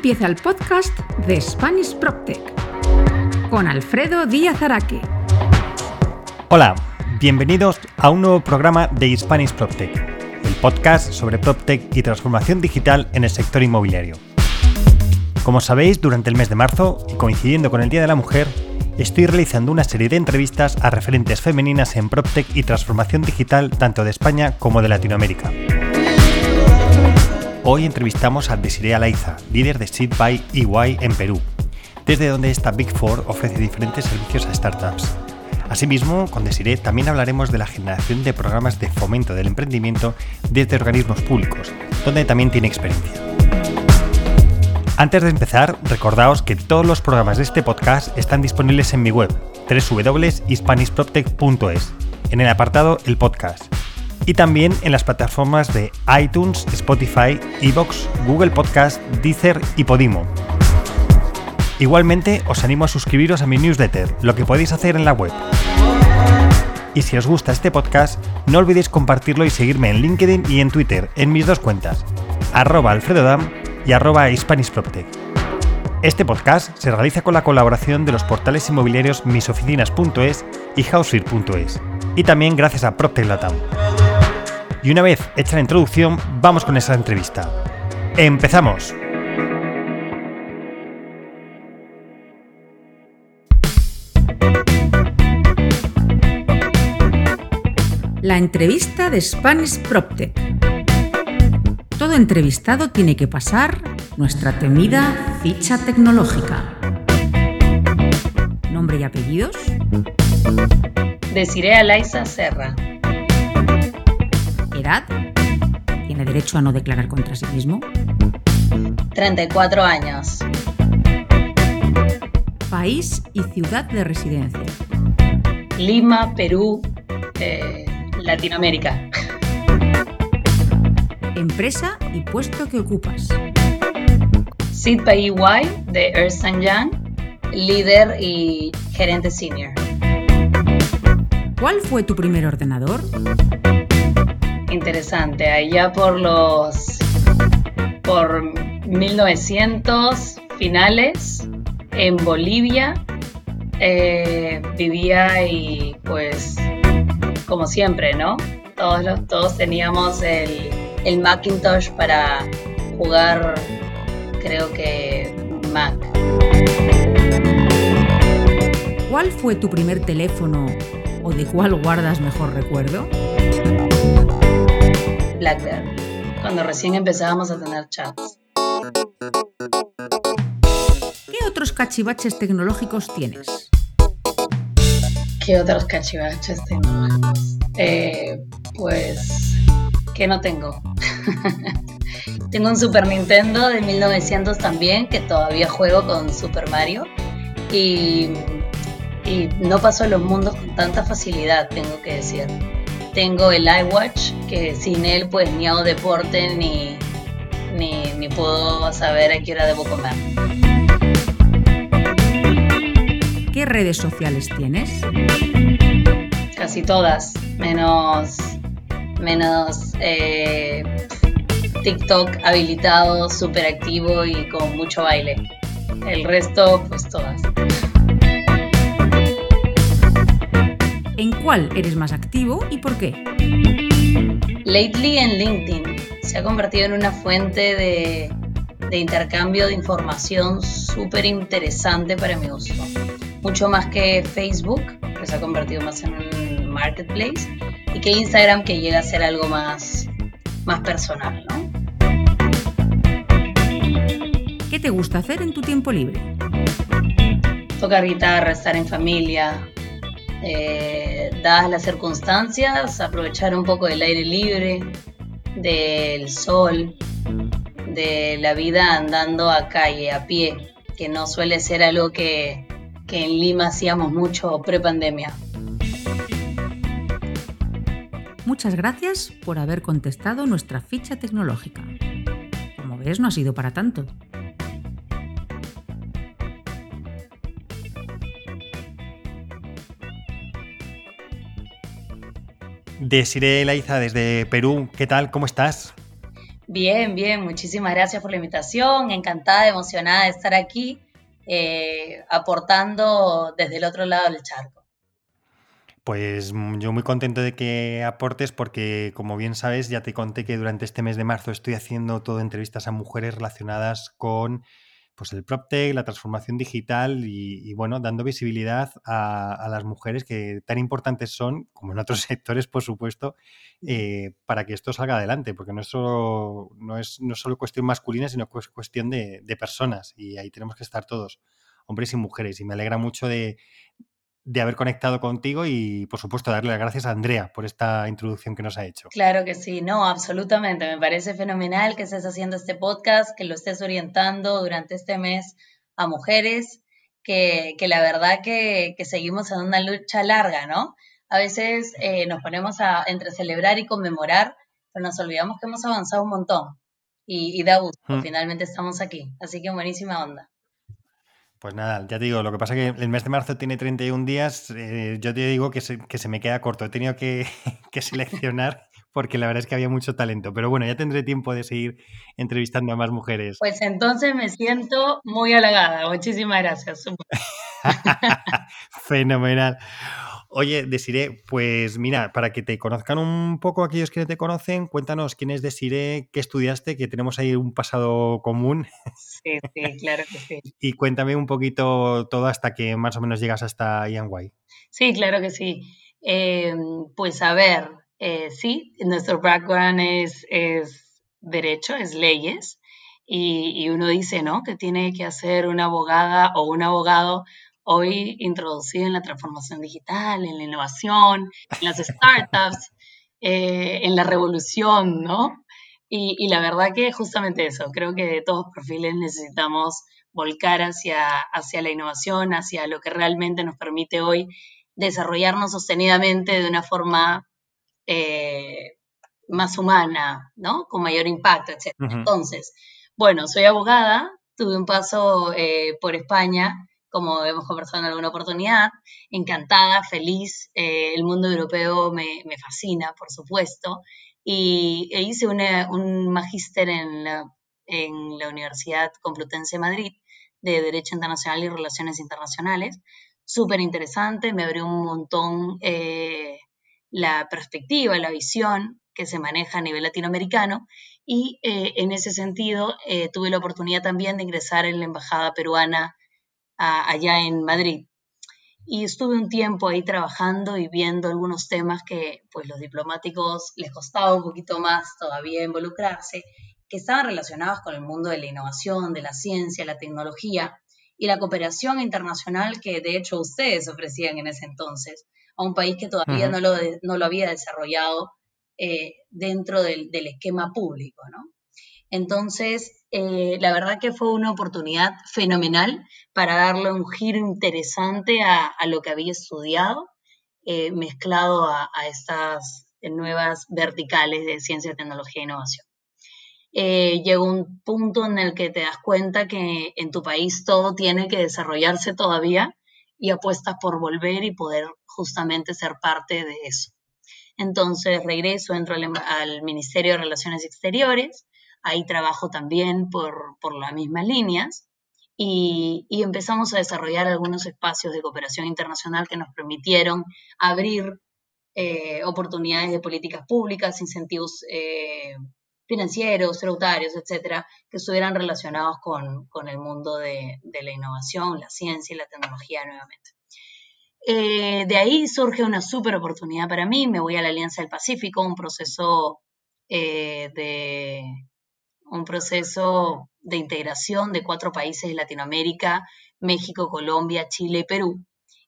empieza el podcast de Spanish PropTech con Alfredo Díaz Araque. Hola, bienvenidos a un nuevo programa de Spanish PropTech, el podcast sobre PropTech y transformación digital en el sector inmobiliario. Como sabéis, durante el mes de marzo, y coincidiendo con el Día de la Mujer, estoy realizando una serie de entrevistas a referentes femeninas en PropTech y transformación digital tanto de España como de Latinoamérica. Hoy entrevistamos a Desiree Alaiza, líder de Seed by EY en Perú, desde donde esta Big Four ofrece diferentes servicios a startups. Asimismo, con Desiree también hablaremos de la generación de programas de fomento del emprendimiento desde organismos públicos, donde también tiene experiencia. Antes de empezar, recordaos que todos los programas de este podcast están disponibles en mi web, www.hispanishproptech.es, en el apartado El Podcast, y también en las plataformas de iTunes, Spotify, Evox, Google Podcast, Deezer y Podimo. Igualmente, os animo a suscribiros a mi newsletter, lo que podéis hacer en la web. Y si os gusta este podcast, no olvidéis compartirlo y seguirme en LinkedIn y en Twitter, en mis dos cuentas, arroba alfredodam y arroba. Este podcast se realiza con la colaboración de los portales inmobiliarios misoficinas.es y housefear.es, y también gracias a PropTech Latam. Y una vez hecha la introducción, vamos con esa entrevista. ¡Empezamos! La entrevista de Spanish PropTech. Todo entrevistado tiene que pasar nuestra temida ficha tecnológica. Nombre y apellidos. Desiree Alaiza Serra. Edad. Tiene derecho a no declarar contra sí mismo. 34 años. País y ciudad de residencia. Lima, Perú, eh, Latinoamérica. Empresa y puesto que ocupas. Sid by EY de Ernst Young, líder y gerente senior. ¿Cuál fue tu primer ordenador? Interesante, allá por los por 1900 finales en Bolivia eh, vivía y pues como siempre, ¿no? Todos, los, todos teníamos el, el Macintosh para jugar, creo que Mac. ¿Cuál fue tu primer teléfono o de cuál guardas mejor recuerdo? BlackBerry, cuando recién empezábamos a tener chats. ¿Qué otros cachivaches tecnológicos tienes? ¿Qué otros cachivaches tecnológicos? Eh, pues, ¿qué no tengo? tengo un Super Nintendo de 1900 también, que todavía juego con Super Mario. Y, y no paso los mundos con tanta facilidad, tengo que decir. Tengo el iWatch, que sin él pues ni hago deporte ni, ni, ni puedo saber a qué hora debo comer. ¿Qué redes sociales tienes? Casi todas, menos, menos eh, TikTok habilitado, súper activo y con mucho baile. El resto, pues todas. ¿En cuál eres más activo y por qué? Lately en LinkedIn se ha convertido en una fuente de, de intercambio de información súper interesante para mi uso. Mucho más que Facebook, que se ha convertido más en un marketplace, y que Instagram, que llega a ser algo más, más personal, ¿no? ¿Qué te gusta hacer en tu tiempo libre? Tocar guitarra, estar en familia, eh, dadas las circunstancias, aprovechar un poco del aire libre, del sol, de la vida andando a calle, a pie, que no suele ser algo que, que en Lima hacíamos mucho pre-pandemia. Muchas gracias por haber contestado nuestra ficha tecnológica. Como ves, no ha sido para tanto. Desiree Laiza desde Perú, ¿qué tal? ¿Cómo estás? Bien, bien, muchísimas gracias por la invitación, encantada, emocionada de estar aquí, eh, aportando desde el otro lado del charco. Pues mm, yo muy contento de que aportes porque, como bien sabes, ya te conté que durante este mes de marzo estoy haciendo todo entrevistas a mujeres relacionadas con pues el PropTech, la transformación digital y, bueno, dando visibilidad a, las mujeres que tan importantes son, como en otros sectores, por supuesto, eh, para que esto salga adelante, porque no es solo, no es, no solo cuestión masculina, sino que es cuestión de, de personas y ahí tenemos que estar todos, hombres y mujeres. Y me alegra mucho de, de haber conectado contigo y, por supuesto, darle las gracias a Andrea por esta introducción que nos ha hecho. Claro que sí, no, absolutamente. Me parece fenomenal que estés haciendo este podcast, que lo estés orientando durante este mes a mujeres, que, la verdad que, seguimos en una lucha larga, ¿no? A veces eh, nos ponemos a entre celebrar y conmemorar, pero nos olvidamos que hemos avanzado un montón. Y, da gusto, mm. finalmente estamos aquí. Así que buenísima onda. Pues nada, ya te digo, lo que pasa es que el mes de marzo tiene 31 días, eh, yo te digo que se, que se, me queda corto, he tenido que, seleccionar porque la verdad es que había mucho talento, pero bueno, ya tendré tiempo de seguir entrevistando a más mujeres. Pues entonces me siento muy halagada, muchísimas gracias. Fenomenal. Oye, Desiree, pues mira, para que te conozcan un poco aquellos que no te conocen, cuéntanos quién es Desiree, qué estudiaste, que tenemos ahí un pasado común. Sí, sí, claro que sí. y cuéntame un poquito todo hasta que más o menos llegas hasta Yanguay. Sí, claro que sí. Eh, pues a ver, eh, sí, nuestro background es, es derecho, es leyes. Y, y, uno dice, ¿no? Que tiene que hacer una abogada o un abogado hoy introducido en la transformación digital, en la innovación, en las startups, eh, en la revolución, ¿no? Y, la verdad que justamente eso, creo que de todos perfiles necesitamos volcar hacia, hacia la innovación, hacia lo que realmente nos permite hoy desarrollarnos sostenidamente de una forma eh, más humana, ¿no? Con mayor impacto, etc. Entonces, bueno, soy abogada, tuve un paso eh, por España como hemos conversado en alguna oportunidad, encantada, feliz. Eh, el mundo europeo me, fascina, por supuesto. Y e hice un magíster en la, en la Universidad Complutense de Madrid de Derecho Internacional y Relaciones Internacionales. Súper interesante, me abrió un montón eh, la perspectiva, la visión que se maneja a nivel latinoamericano y eh, en ese sentido tuve la oportunidad también de ingresar en la Embajada Peruana allá en Madrid. Y estuve un tiempo ahí trabajando y viendo algunos temas que pues los diplomáticos les costaba un poquito más todavía involucrarse, que estaban relacionados con el mundo de la innovación, de la ciencia, la tecnología y la cooperación internacional que de hecho ustedes ofrecían en ese entonces a un país que todavía no, lo no, lo, había desarrollado eh, dentro del, del, esquema público, ¿no? Entonces, eh, la verdad que fue una oportunidad fenomenal para darle un giro interesante a, lo que había estudiado, eh, mezclado a, estas nuevas verticales de ciencia, tecnología e innovación. Eh, llegó un punto en el que te das cuenta que en tu país todo tiene que desarrollarse todavía y apuestas por volver y poder justamente ser parte de eso. Entonces regreso, entro al Ministerio de Relaciones Exteriores, Ahí trabajo también por, por las mismas líneas y, empezamos a desarrollar algunos espacios de cooperación internacional que nos permitieron abrir eh, oportunidades de políticas públicas, incentivos eh, financieros, tributarios, etcétera, que estuvieran relacionados con, el mundo de, la innovación, la ciencia y la tecnología nuevamente. Eh, de ahí surge una súper oportunidad para mí, me voy a la Alianza del Pacífico, un proceso de, un proceso de integración de cuatro países de Latinoamérica, México, Colombia, Chile y Perú,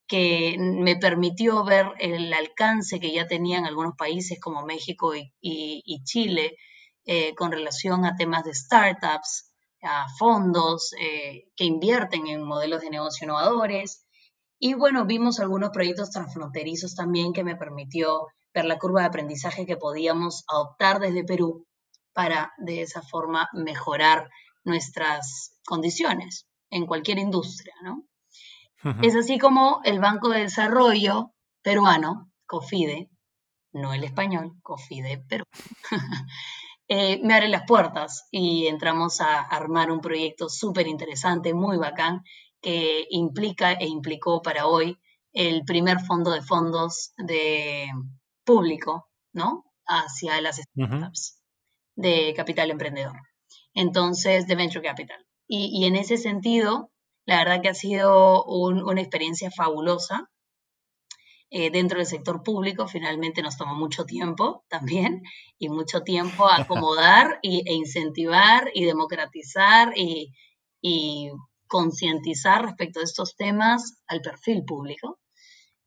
que me permitió ver el alcance que ya tenían algunos países como México y, Chile eh, con relación a temas de startups, a fondos eh, que invierten en modelos de negocio innovadores. Y bueno, vimos algunos proyectos transfronterizos también que me permitió ver la curva de aprendizaje que podíamos adoptar desde Perú para de esa forma mejorar nuestras condiciones en cualquier industria, ¿no? Es así como el Banco de Desarrollo peruano, COFIDE, no el español, COFIDE Perú, eh, me abre las puertas y entramos a armar un proyecto súper interesante, muy bacán, que implica e implicó para hoy el primer fondo de fondos de público, ¿no? Hacia las startups de capital emprendedor. Entonces, de Venture Capital. Y, en ese sentido, la verdad que ha sido una experiencia fabulosa. Eh, dentro del sector público finalmente nos tomó mucho tiempo también y mucho tiempo acomodar y, e incentivar y democratizar y, y concientizar respecto a estos temas al perfil público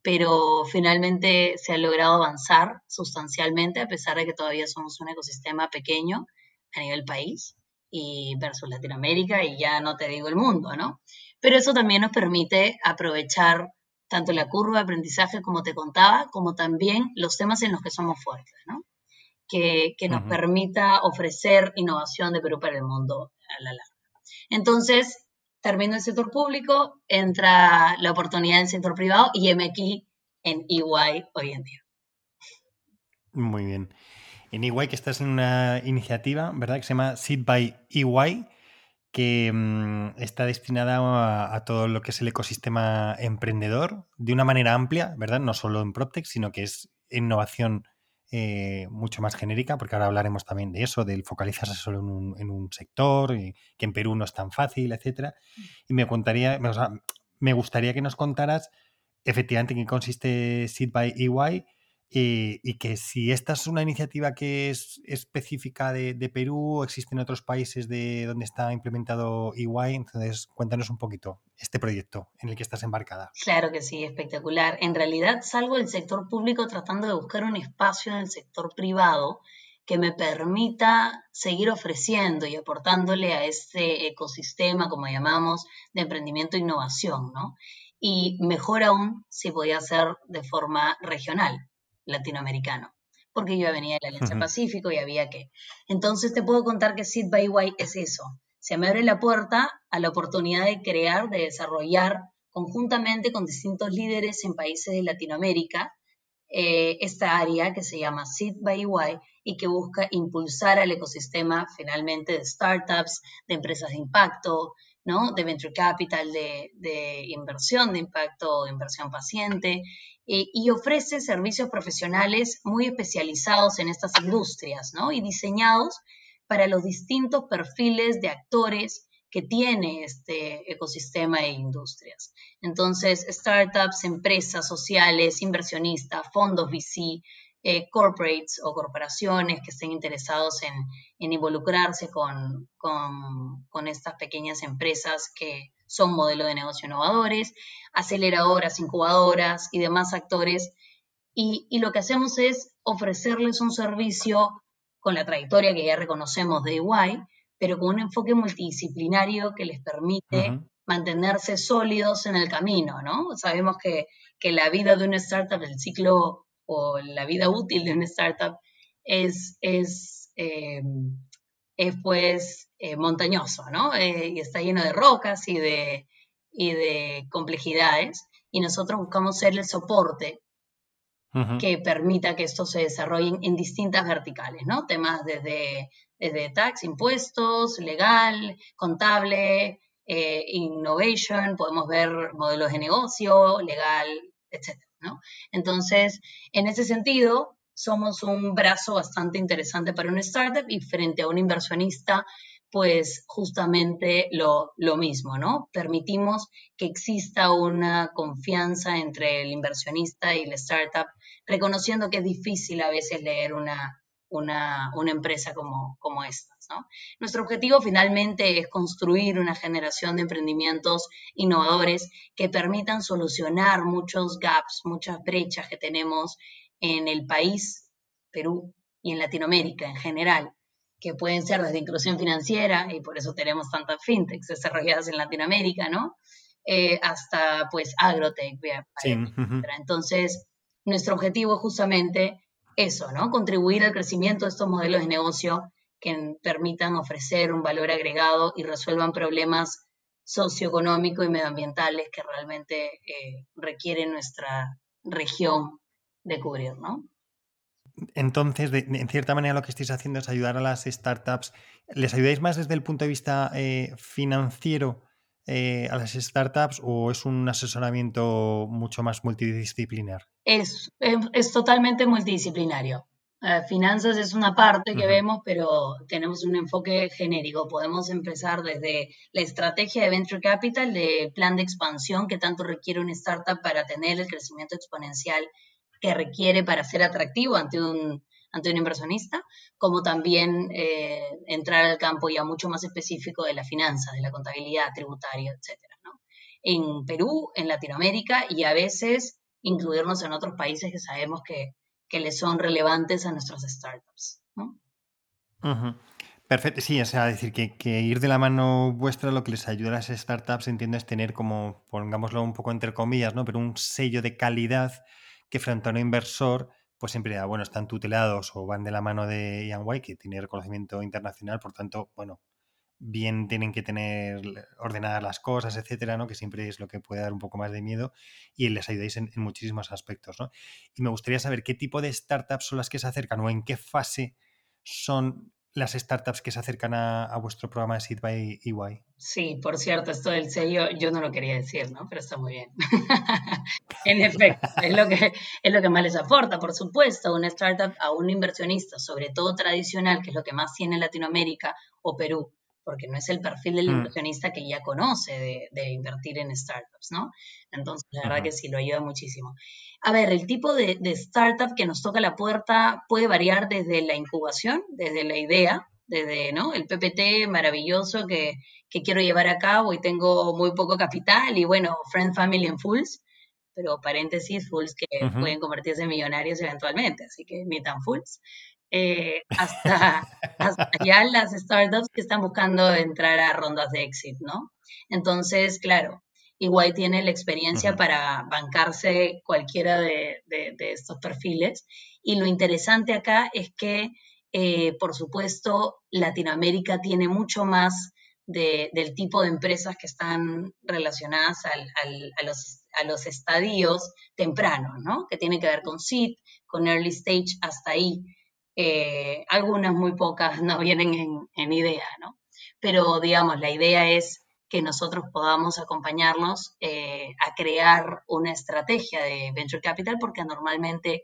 pero finalmente se ha logrado avanzar sustancialmente a pesar de que todavía somos un ecosistema pequeño a nivel país y versus Latinoamérica y ya no te digo el mundo, ¿no? Pero eso también nos permite aprovechar tanto la curva de aprendizaje como te contaba, como también los temas en los que somos fuertes, ¿no? Que, nos permita ofrecer innovación de Perú para el mundo a la larga. Entonces, termino el sector público, entra la oportunidad en el sector privado y aquí en EY hoy en día. Muy bien. En EY que estás en una iniciativa, ¿verdad? Que se llama Seed by EY, que mm, está destinada a, todo lo que es el ecosistema emprendedor de una manera amplia, ¿verdad? No solo en PropTech, sino que es innovación eh, mucho más genérica, porque ahora hablaremos también de eso, del focalizarse solo en un, sector, y que en Perú no es tan fácil, etcétera. Y me contaría, me gustaría que nos contaras efectivamente en qué consiste Seed by EY y, que si esta es una iniciativa que es específica de, Perú, existen otros países de donde está implementado EY, entonces cuéntanos un poquito este proyecto en el que estás embarcada. Claro que sí, espectacular. En realidad salgo del sector público tratando de buscar un espacio en el sector privado que me permita seguir ofreciendo y aportándole a este ecosistema, como llamamos, de emprendimiento e innovación, ¿no? Y mejor aún si podía ser de forma regional latinoamericano, porque yo venía de la Alianza Pacífico y había que. Entonces te puedo contar que Seed by White es eso. Se me abre la puerta a la oportunidad de crear, de desarrollar conjuntamente con distintos líderes en países de Latinoamérica eh, esta área que se llama Seed by Y y que busca impulsar al ecosistema finalmente de startups, de empresas de impacto, ¿no? de venture capital, de, de inversión de impacto, inversión paciente, eh, y ofrece servicios profesionales muy especializados en estas industrias, ¿no? Y diseñados para los distintos perfiles de actores que tiene este ecosistema de industrias. Entonces, startups, empresas sociales, inversionistas, fondos VC, eh, corporates o corporaciones que estén interesados en, involucrarse con, con, estas pequeñas empresas que son modelos de negocio innovadores, aceleradoras, incubadoras y demás actores. Y, lo que hacemos es ofrecerles un servicio con la trayectoria que ya reconocemos de EY, pero con un enfoque multidisciplinario que les permite mantenerse sólidos en el camino, ¿no? Sabemos que, que la vida de una startup, el ciclo o la vida útil de una startup es, es, eh, pues eh, montañoso, ¿no? Eh, y está lleno de rocas y de, y de complejidades, y nosotros buscamos ser el soporte que permita que esto se desarrolle en distintas verticales, ¿no? Temas desde, desde tax, impuestos, legal, contable, innovation, podemos ver modelos de negocio, legal, etc. Entonces, en ese sentido, somos un brazo bastante interesante para una startup y frente a un inversionista, pues justamente lo, lo, mismo, ¿no? Permitimos que exista una confianza entre el inversionista y la startup, reconociendo que es difícil a veces leer una, una, una empresa como, como estas. Nuestro objetivo finalmente es construir una generación de emprendimientos innovadores que permitan solucionar muchos gaps, muchas brechas que tenemos en el país, Perú, y en Latinoamérica en general, que pueden ser desde inclusión financiera, y por eso tenemos tantas fintechs desarrolladas en Latinoamérica, ¿no? Eh, hasta pues agrotech, sí. Entonces, nuestro objetivo es justamente eso, ¿no? Contribuir al crecimiento de estos modelos de negocio que permitan ofrecer un valor agregado y resuelvan problemas socioeconómicos y medioambientales que realmente eh, requiere nuestra región de cubrir, ¿no? Entonces, en cierta manera, lo que estáis haciendo es ayudar a las startups. ¿Les ayudáis más desde el punto de vista eh, financiero eh, a las startups o es un asesoramiento mucho más multidisciplinar? Es, es, totalmente multidisciplinario. Eh, finanzas es una parte que vemos, pero tenemos un enfoque genérico. Podemos empezar desde la estrategia de Venture Capital, del plan de expansión que tanto requiere una startup para tener el crecimiento exponencial que requiere para ser atractivo ante un, ante un inversionista, como también eh, entrar al campo ya mucho más específico de la finanza, de la contabilidad tributaria, etcétera, En Perú, en Latinoamérica y a veces incluirnos en otros países que sabemos que, que les son relevantes a nuestras startups, Perfecto, sí, o sea, decir que, que, ir de la mano vuestra lo que les ayuda a las startups, entiendo, es tener como, pongámoslo un poco entre comillas, ¿no? Pero un sello de calidad que frente a un inversor, pues siempre, bueno, están tutelados o van de la mano de Ian White, que tiene reconocimiento internacional, por tanto, bueno, bien tienen que tener ordenadas las cosas, etcétera, ¿no? Que siempre es lo que puede dar un poco más de miedo y les ayudáis en, muchísimos aspectos, ¿no? Y me gustaría saber qué tipo de startups son las que se acercan o en qué fase son las startups que se acercan a, vuestro programa de Seed by EY. Sí, por cierto, esto del sello yo no lo quería decir, ¿no? Pero está muy bien. en efecto, es lo, que, es lo que más les aporta, por supuesto, una startup a un inversionista, sobre todo tradicional, que es lo que más tiene Latinoamérica o Perú, porque no es el perfil del mm. inversionista que ya conoce de, invertir en startups, ¿no? Entonces, la verdad que sí, lo ayuda muchísimo. A ver, el tipo de, startup que nos toca la puerta puede variar desde la incubación, desde la idea, desde ¿no? el PPT maravilloso que, quiero llevar a cabo y tengo muy poco capital y bueno, Friend, Family and Fools, pero paréntesis, Fools que pueden convertirse en millonarios eventualmente, así que ni tan Fools. Eh, hasta, hasta ya las startups que están buscando entrar a rondas de exit, ¿no? Entonces, claro, igual tiene la experiencia para bancarse cualquiera de, estos perfiles. Y lo interesante acá es que, eh, por supuesto, Latinoamérica tiene mucho más del tipo de empresas que están relacionadas a, los, a los estadios tempranos, ¿no? Que tiene que ver con seed, con early stage, hasta ahí. Eh, algunas muy pocas no vienen en, idea, ¿no? Pero digamos, la idea es que nosotros podamos acompañarnos eh, a crear una estrategia de venture capital porque normalmente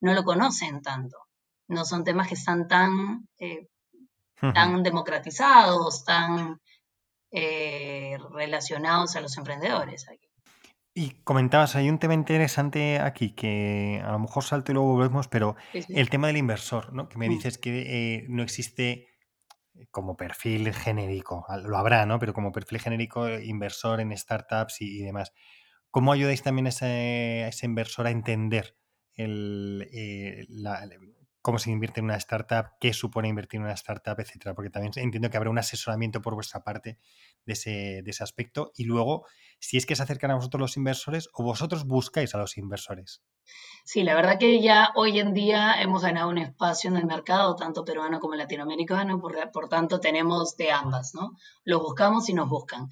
no lo conocen tanto. No son temas que están tan, eh, tan democratizados, tan relacionados a los emprendedores. Aquí. Y comentabas, hay un tema interesante aquí que a lo mejor salto y luego volvemos, pero el tema del inversor, ¿no? Que me mm. dices que eh, no existe como perfil genérico, lo habrá, ¿no? Pero como perfil genérico, inversor en startups y, demás. ¿Cómo ayudáis también a ese, inversor a entender el, eh, cómo se invierte en una startup, qué supone invertir en una startup, etcétera? Porque también entiendo que habrá un asesoramiento por vuestra parte de ese, de ese aspecto. Y luego, si es que se acercan a vosotros los inversores o vosotros buscáis a los inversores. Sí, la verdad que ya hoy en día hemos ganado un espacio en el mercado, tanto peruano como latinoamericano, por, por tanto tenemos de ambas, ¿no? Los buscamos y nos buscan.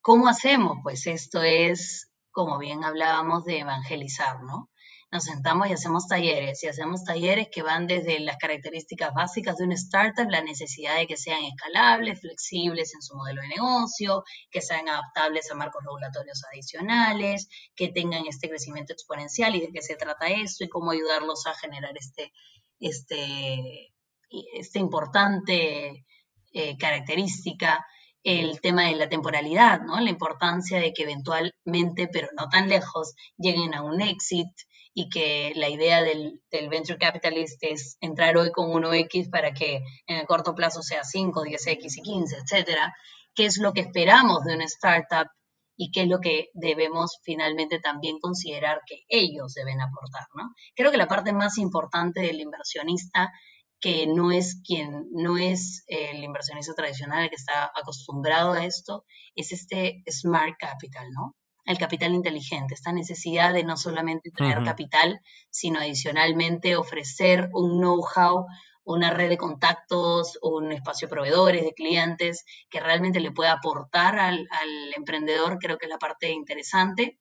¿Cómo hacemos? Pues esto es, como bien hablábamos, de evangelizar, ¿no? Nos sentamos y hacemos talleres, y hacemos talleres que van desde las características básicas de una startup, la necesidad de que sean escalables, flexibles en su modelo de negocio, que sean adaptables a marcos regulatorios adicionales, que tengan este crecimiento exponencial y de qué se trata esto y cómo ayudarlos a generar este, este, este importante eh, característica el tema de la temporalidad, ¿no? La importancia de que eventualmente, pero no tan lejos, lleguen a un exit, y que la idea del, venture capitalist es entrar hoy con 1X para que en el corto plazo sea 5, 10X y 15, etcétera, qué es lo que esperamos de una startup y qué es lo que debemos finalmente también considerar que ellos deben aportar, ¿no? Creo que la parte más importante del inversionista que no es quien no es el inversionista tradicional que está acostumbrado a esto, es este smart capital, ¿no? El capital inteligente, esta necesidad de no solamente traer capital, sino adicionalmente ofrecer un know-how, una red de contactos, un espacio de proveedores, de clientes, que realmente le pueda aportar al, emprendedor, creo que es la parte interesante.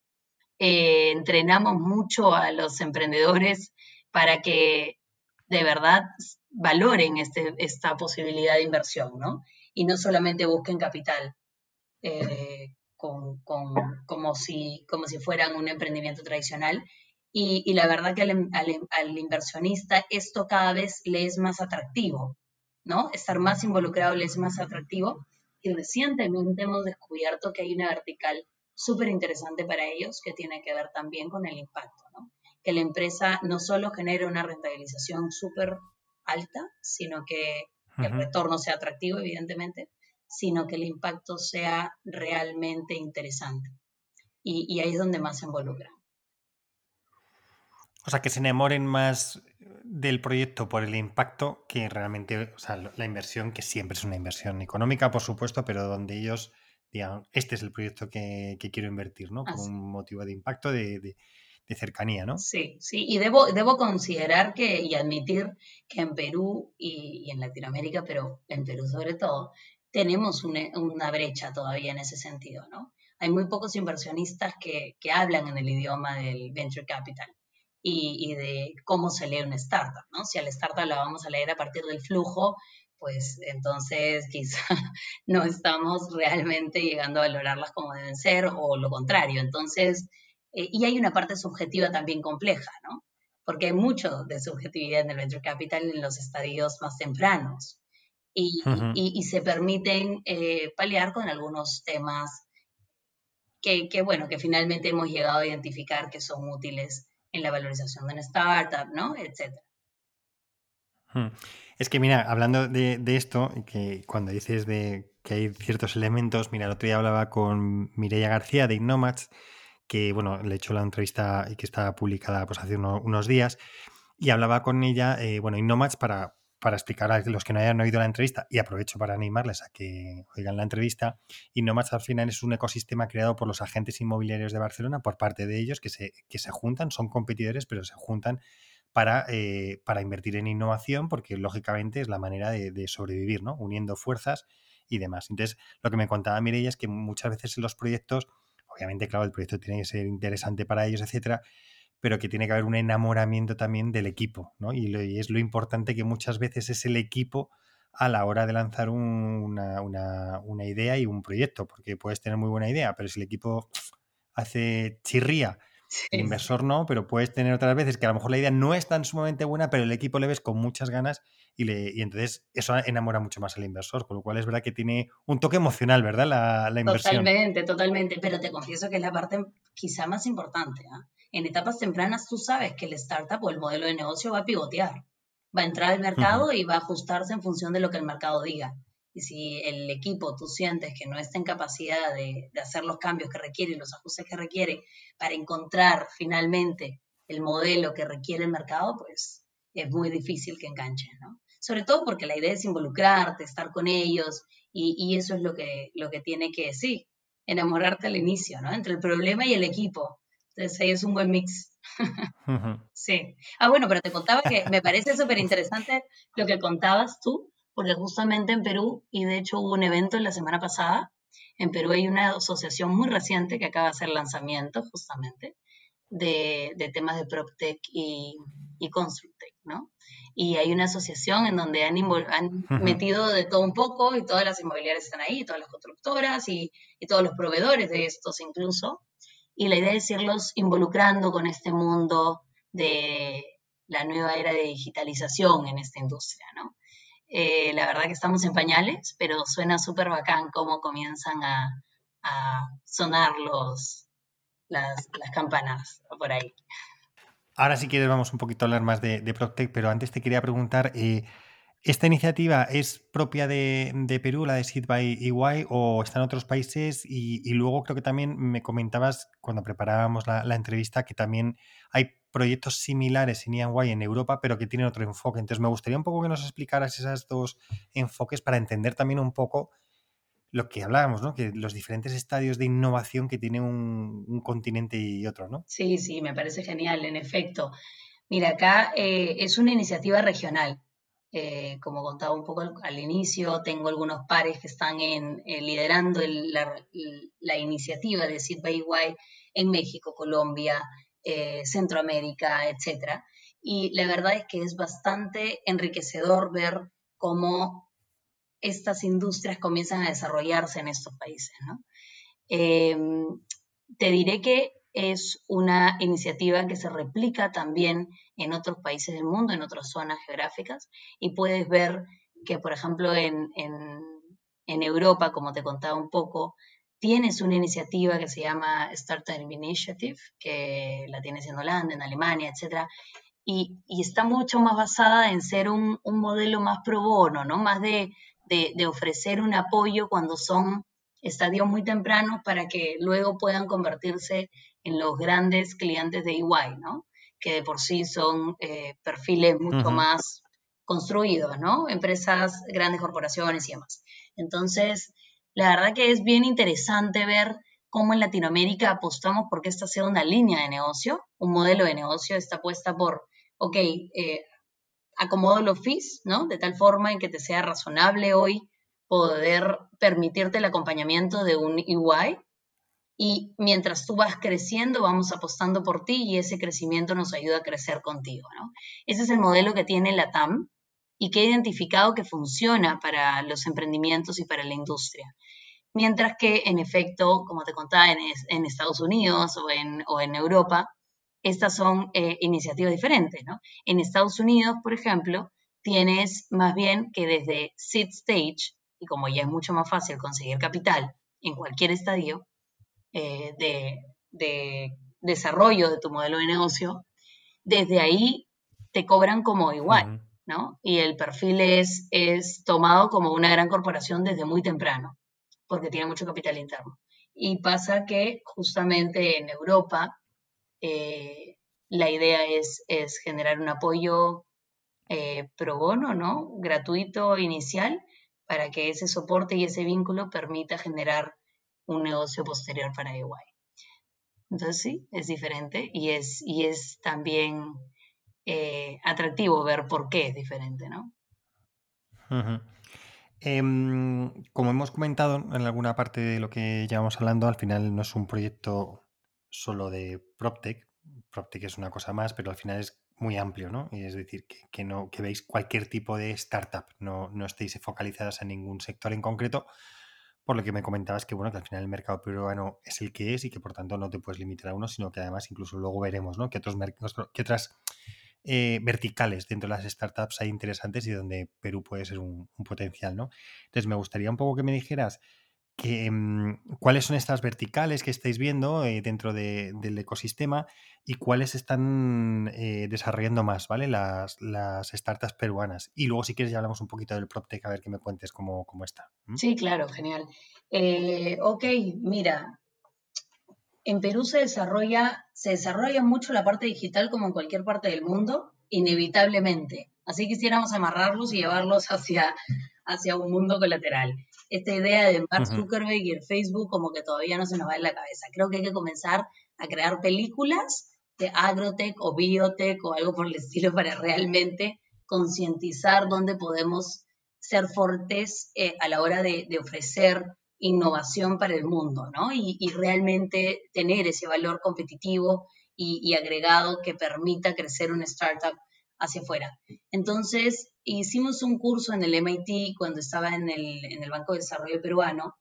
Eh, entrenamos mucho a los emprendedores para que de verdad valoren este, esta posibilidad de inversión, ¿no? Y no solamente busquen capital eh, con, como, si, como si fueran un emprendimiento tradicional. Y, la verdad que al, al, inversionista esto cada vez le es más atractivo, ¿no? Estar más involucrado le es más atractivo. Y recientemente hemos descubierto que hay una vertical súper interesante para ellos que tiene que ver también con el impacto, ¿no? Que la empresa no solo genere una rentabilización súper alta, sino que el retorno sea atractivo, evidentemente, sino que el impacto sea realmente interesante. Y, ahí es donde más se involucra. O sea, que se enamoren más del proyecto por el impacto que realmente, o sea, la inversión, que siempre es una inversión económica, por supuesto, pero donde ellos digan, este es el proyecto que, quiero invertir, ¿no? Por un motivo de impacto, de, cercanía, ¿no? Sí, sí, y debo, debo considerar que y admitir que en Perú y, y en Latinoamérica, pero en Perú sobre todo, tenemos una, brecha todavía en ese sentido, ¿no? Hay muy pocos inversionistas que, hablan en el idioma del venture capital y, de cómo se lee una startup, ¿no? Si a la startup la vamos a leer a partir del flujo, pues entonces quizá no estamos realmente llegando a valorarlas como deben ser o lo contrario. Entonces, eh, y hay una parte subjetiva también compleja, ¿no? Porque hay mucho de subjetividad en el venture capital en los estadios más tempranos y, se permiten eh, paliar con algunos temas que, bueno, que finalmente hemos llegado a identificar que son útiles en la valorización de una startup, ¿no? Etcétera. Es que, mira, hablando de, esto, que cuando dices de que hay ciertos elementos, mira, el otro día hablaba con Mireia García de Innomats, que, bueno, le he hecho la entrevista y que está publicada pues, hace unos días, y hablaba con ella, eh, bueno, Innomats para, para explicar a los que no hayan oído la entrevista, y aprovecho para animarles a que oigan la entrevista, Innomads al final es un ecosistema creado por los agentes inmobiliarios de Barcelona, por parte de ellos, que se, que se juntan, son competidores, pero se juntan para, eh, para invertir en innovación, porque lógicamente es la manera de, sobrevivir, ¿no? Uniendo fuerzas y demás. Entonces, lo que me contaba Mireia es que muchas veces en los proyectos, obviamente, claro, el proyecto tiene que ser interesante para ellos, etcétera, pero que tiene que haber un enamoramiento también del equipo, ¿no? Y, es lo importante que muchas veces es el equipo a la hora de lanzar una, idea y un proyecto, porque puedes tener muy buena idea, pero si el equipo hace chirría, el inversor no, pero puedes tener otras veces que a lo mejor la idea no es tan sumamente buena, pero el equipo le ves con muchas ganas y, le, y entonces eso enamora mucho más al inversor, con lo cual es verdad que tiene un toque emocional, ¿verdad? La, la inversión. Totalmente, totalmente, pero te confieso que es la parte quizá más importante. ¿ah? En etapas tempranas tú sabes que el startup o el modelo de negocio va a pivotear, va a entrar al mercado y va a ajustarse en función de lo que el mercado diga. Y si el equipo tú sientes que no está en capacidad de, hacer los cambios que requiere, los ajustes que requiere para encontrar finalmente el modelo que requiere el mercado, pues es muy difícil que enganchen, ¿no? Sobre todo porque la idea es involucrarte, estar con ellos y, y eso es lo que, lo que tiene que, sí, enamorarte al inicio, ¿no? Entre el problema y el equipo. Entonces ahí es un buen mix. sí. Ah, bueno, pero te contaba que me parece súper interesante lo que contabas tú, porque justamente en Perú, y de hecho hubo un evento la semana pasada, en Perú hay una asociación muy reciente que acaba de hacer lanzamiento justamente de, temas de PropTech y, y ConstructTech, ¿no? Y hay una asociación en donde han, han metido de todo un poco y todas las inmobiliarias están ahí, todas las constructoras y, y todos los proveedores de estos incluso y la idea es irlos involucrando con este mundo de la nueva era de digitalización en esta industria, ¿no? Eh, la verdad que estamos en pañales, pero suena súper bacán cómo comienzan a, sonar los, las, campanas por ahí. Ahora si quieres vamos un poquito a hablar más de, de Proctec, pero antes te quería preguntar, eh, ¿Esta iniciativa es propia de, Perú, la de Seed by EY, o está en otros países? Y, luego creo que también me comentabas cuando preparábamos la, entrevista que también hay proyectos similares en EY en Europa, pero que tienen otro enfoque. Entonces me gustaría un poco que nos explicaras esos dos enfoques para entender también un poco lo que hablábamos, ¿no? Que los diferentes estadios de innovación que tiene un, continente y otro, ¿no? Sí, sí, me parece genial, en efecto. Mira, acá eh, es una iniciativa regional. Eh, como contaba un poco al, inicio, tengo algunos pares que están eh, liderando la, iniciativa de Seed by en México, Colombia, eh, Centroamérica, etc. y la verdad es que es bastante enriquecedor ver cómo estas industrias comienzan a desarrollarse en estos países. Em, te diré que es una iniciativa que se replica también en otros países del mundo, en otras zonas geográficas, y puedes ver que, por ejemplo, en, en Europa, como te contaba un poco, tienes una iniciativa que se llama Startup Initiative, que la tienes en Holanda, en Alemania, etc. Y, está mucho más basada en ser un, modelo más pro bono, ¿no? Más de, ofrecer un apoyo cuando son estadios muy tempranos para que luego puedan convertirse en los grandes clientes de EY, ¿no? Que de por sí son eh, perfiles mucho más construidos, ¿no? Empresas, grandes corporaciones y demás. Entonces, la verdad que es bien interesante ver cómo en Latinoamérica apostamos porque esta sea una línea de negocio, un modelo de negocio está puesta por, ok, eh, acomodo los fees, ¿no? De tal forma en que te sea razonable hoy poder permitirte el acompañamiento de un EY y mientras tú vas creciendo vamos apostando por ti y ese crecimiento nos ayuda a crecer contigo, ¿no? Ese es el modelo que tiene la TAM y que he identificado que funciona para los emprendimientos y para la industria. Mientras que, en efecto, como te contaba, en, Estados Unidos o en, Europa, estas son eh, iniciativas diferentes. En Estados Unidos, por ejemplo, tienes más bien que desde seed stage, y como ya es mucho más fácil conseguir capital en cualquier estadio eh, de, de desarrollo de tu modelo de negocio, desde ahí te cobran como igual. ¿no? Y el perfil es, es tomado como una gran corporación desde muy temprano, porque tiene mucho capital interno. Y pasa que justamente en Europa eh, la idea es, es, generar un apoyo eh, pro bono, ¿no? Gratuito inicial para que ese soporte y ese vínculo permita generar un negocio posterior para EY. Entonces sí, es diferente y es, y es también eh, atractivo ver por qué es diferente, ¿no? Em, como hemos comentado en alguna parte de lo que llevamos hablando, al final no es un proyecto solo de PropTech. PropTech es una cosa más, pero al final es muy amplio, ¿no? Es decir, que, no, que veis cualquier tipo de startup, no, no estéis focalizadas en ningún sector en concreto, por lo que me comentabas que bueno, que al final el mercado peruano es el que es y que por tanto no te puedes limitar a uno, sino que además incluso luego veremos, ¿no? Que otros que otras eh, verticales dentro de las startups hay interesantes y donde Perú puede ser un, potencial, ¿no? Entonces me gustaría un poco que me dijeras mm, cuáles son estas verticales que estáis viendo eh, dentro del ecosistema y cuáles están eh, desarrollando más, ¿vale? Las, startups peruanas. Y luego si quieres ya hablamos un poquito del PropTech, a ver que me cuentes cómo, cómo está. Sí, claro, genial. ok, mira, en Perú se desarrolla, se desarrolla mucho la parte digital como en cualquier parte del mundo, inevitablemente. Así quisiéramos amarrarlos y llevarlos hacia, hacia un mundo colateral. Esta idea de Mark Zuckerberg y el Facebook como que todavía no se nos va en la cabeza. Creo que hay que comenzar a crear películas de agrotech o biotech o algo por el estilo para realmente concientizar dónde podemos ser fuertes eh, a la hora de, de ofrecer innovación para el mundo, ¿no? Y, realmente tener ese valor competitivo y, agregado que permita crecer una startup hacia afuera. Entonces, hicimos un curso en el MIT cuando estaba en el, Banco de Desarrollo Peruano,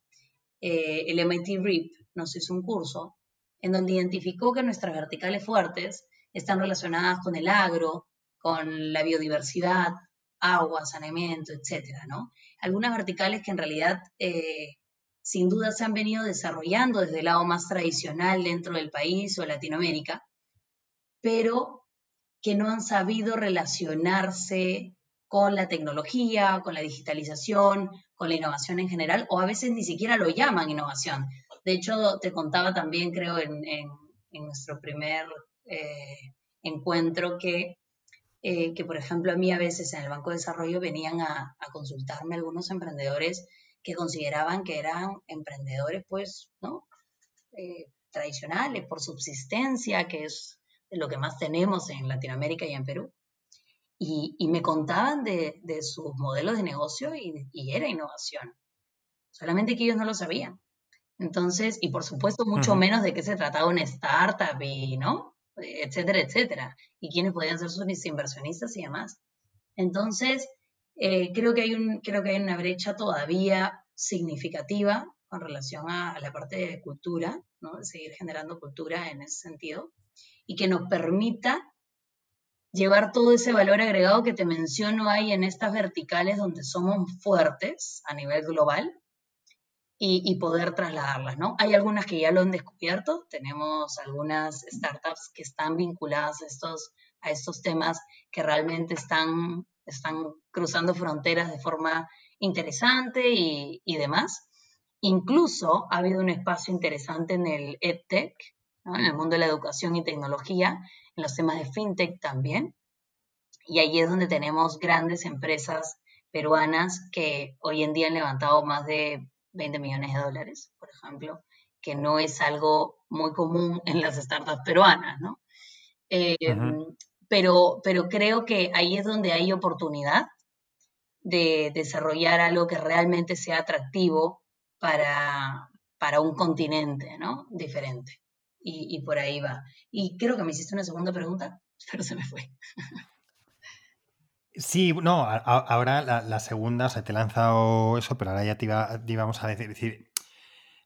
eh, el MIT RIP nos hizo un curso en donde identificó que nuestras verticales fuertes están relacionadas con el agro, con la biodiversidad, agua, saneamiento, etcétera, ¿no? Algunas verticales que en realidad eh, sin duda se han venido desarrollando desde el lado más tradicional dentro del país o Latinoamérica, pero que no han sabido relacionarse con la tecnología, con la digitalización, con la innovación en general, o a veces ni siquiera lo llaman innovación. De hecho, te contaba también, creo, en, nuestro primer eh, encuentro que, eh, que, por ejemplo, a mí a veces en el Banco de Desarrollo venían a, consultarme algunos emprendedores que consideraban que eran emprendedores, pues, ¿no? Eh, tradicionales, por subsistencia, que es lo que más tenemos en Latinoamérica y en Perú. Y, me contaban de, sus modelos de negocio y, era innovación. Solamente que ellos no lo sabían. Entonces, y por supuesto, mucho menos de qué se trataba una startup y, ¿no? etcétera, etcétera, y quiénes podían ser sus inversionistas y demás. Entonces, eh, creo, que hay un, creo que hay una brecha todavía significativa con relación a, la parte de cultura, ¿no? de seguir generando cultura en ese sentido, y que nos permita llevar todo ese valor agregado que te menciono ahí en estas verticales donde somos fuertes a nivel global y, poder trasladarlas, ¿no? Hay algunas que ya lo han descubierto, tenemos algunas startups que están vinculadas a estos, a estos temas que realmente están, están cruzando fronteras de forma interesante y, y demás. Incluso ha habido un espacio interesante en el EdTech, en el mundo de la educación y tecnología, en los temas de fintech también. Y ahí es donde tenemos grandes empresas peruanas que hoy en día han levantado más de 20 millones de dólares, por ejemplo, que no es algo muy común en las startups peruanas, ¿no? Em, pero, pero creo que ahí es donde hay oportunidad de desarrollar algo que realmente sea atractivo para, para un continente, ¿no? Diferente y, por ahí va. Y creo que me hiciste una segunda pregunta, pero se me fue. Sí, no, ahora la, segunda, o sea, te he lanzado eso, pero ahora ya te, iba, íbamos a decir, decir,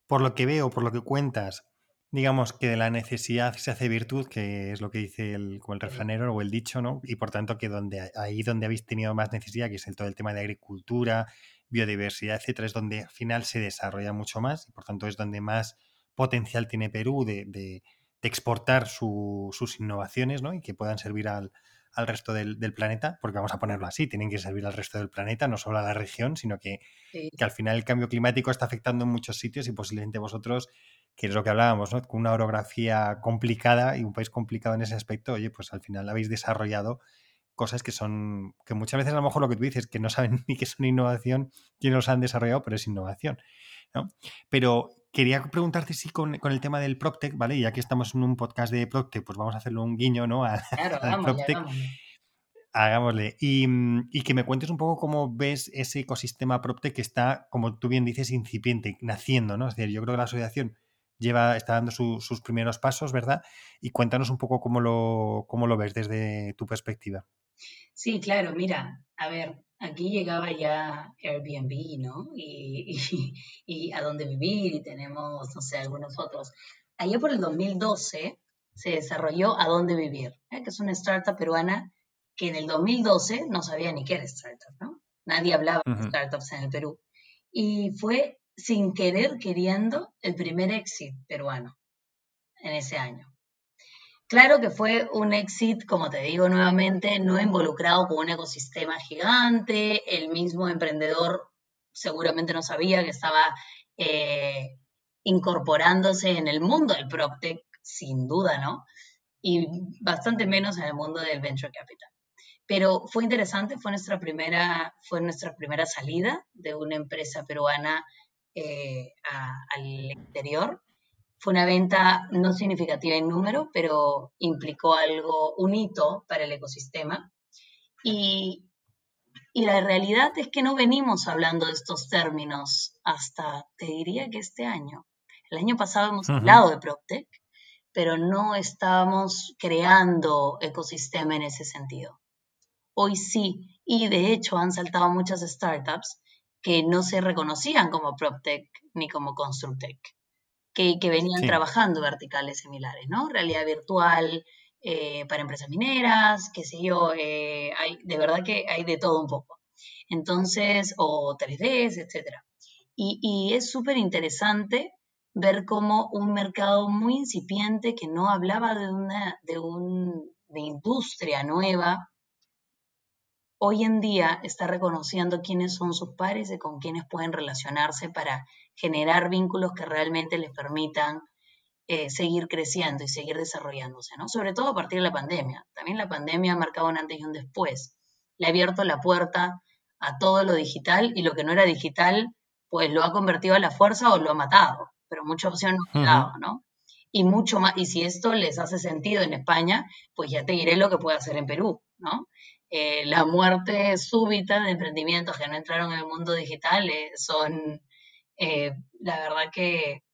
por lo que veo, por lo que cuentas, digamos que de la necesidad se hace virtud, que es lo que dice el, el refranero o el dicho, ¿no? Y por tanto que donde, ahí donde habéis tenido más necesidad, que es el, todo el tema de agricultura, biodiversidad, etcétera, es donde al final se desarrolla mucho más y por tanto es donde más potencial tiene Perú de, exportar sus innovaciones ¿no? y que puedan servir al, resto del, planeta, porque vamos a ponerlo así, tienen que servir al resto del planeta, no solo a la región, sino que, que, al final el cambio climático está afectando en muchos sitios y posiblemente vosotros, que es lo que hablábamos, ¿no? con una orografía complicada y un país complicado en ese aspecto, oye, pues al final habéis desarrollado cosas que son, que muchas veces a lo mejor lo que tú dices, que no saben ni que es una innovación, quiénes los han desarrollado, pero es innovación. ¿no? Pero quería preguntarte si con, el tema del PropTech, ¿vale? Ya que estamos en un podcast de PropTech, pues vamos a hacerle un guiño, ¿no? A, claro, PropTech. Hagámosle. Mm, y, que me cuentes un poco cómo ves ese ecosistema PropTech que está, como tú bien dices, incipiente, naciendo, ¿no? Es decir, yo creo que la asociación lleva, está dando sus primeros pasos, ¿verdad? Y cuéntanos un poco cómo lo, cómo lo ves desde tu perspectiva. Sí, claro, mira, a ver, aquí llegaba ya Airbnb, ¿no? Y, y, a dónde vivir y tenemos, no sé, algunos otros. Allá por el 2012 se desarrolló A dónde vivir, ¿eh? que es una startup peruana que en el 2012 no sabía ni qué era startup, ¿no? Nadie hablaba de startups en el Perú. Y fue sin querer queriendo el primer exit peruano en ese año. Claro que fue un exit, como te digo nuevamente, no involucrado con un ecosistema gigante. El mismo emprendedor seguramente no sabía que estaba eh, incorporándose en el mundo del PropTech, sin duda, ¿no? Y bastante menos en el mundo del Venture Capital. Pero fue interesante, fue nuestra primera, fue nuestra primera salida de una empresa peruana eh, al exterior fue una venta no significativa en número, pero implicó algo, un hito para el ecosistema. Y, la realidad es que no venimos hablando de estos términos hasta, te diría que este año. El año pasado hemos hablado de PropTech, pero no estábamos creando ecosistema en ese sentido. Hoy sí, y de hecho han saltado muchas startups que no se reconocían como PropTech ni como ConstructTech que, venían trabajando verticales similares, ¿no? Realidad virtual eh, para empresas mineras, qué sé yo, eh, hay, de verdad que hay de todo un poco. Entonces, o 3Ds, etc. Y, y es súper interesante ver cómo un mercado muy incipiente que no hablaba de una de, un, de industria nueva, hoy en día está reconociendo quiénes son sus pares y con quiénes pueden relacionarse para generar vínculos que realmente les permitan eh, seguir creciendo y seguir desarrollándose, ¿no? Sobre todo a partir de la pandemia. También la pandemia ha marcado un antes y un después. Le ha abierto la puerta a todo lo digital y lo que no era digital, pues lo ha convertido a la fuerza o lo ha matado, pero muchas opciones no han dado, ¿no? Y mucho más, y si esto les hace sentido en España, pues ya te diré lo que puede hacer en Perú, ¿no? Eh, la muerte súbita de emprendimientos que no entraron en el mundo digital eh, son, eh, la verdad que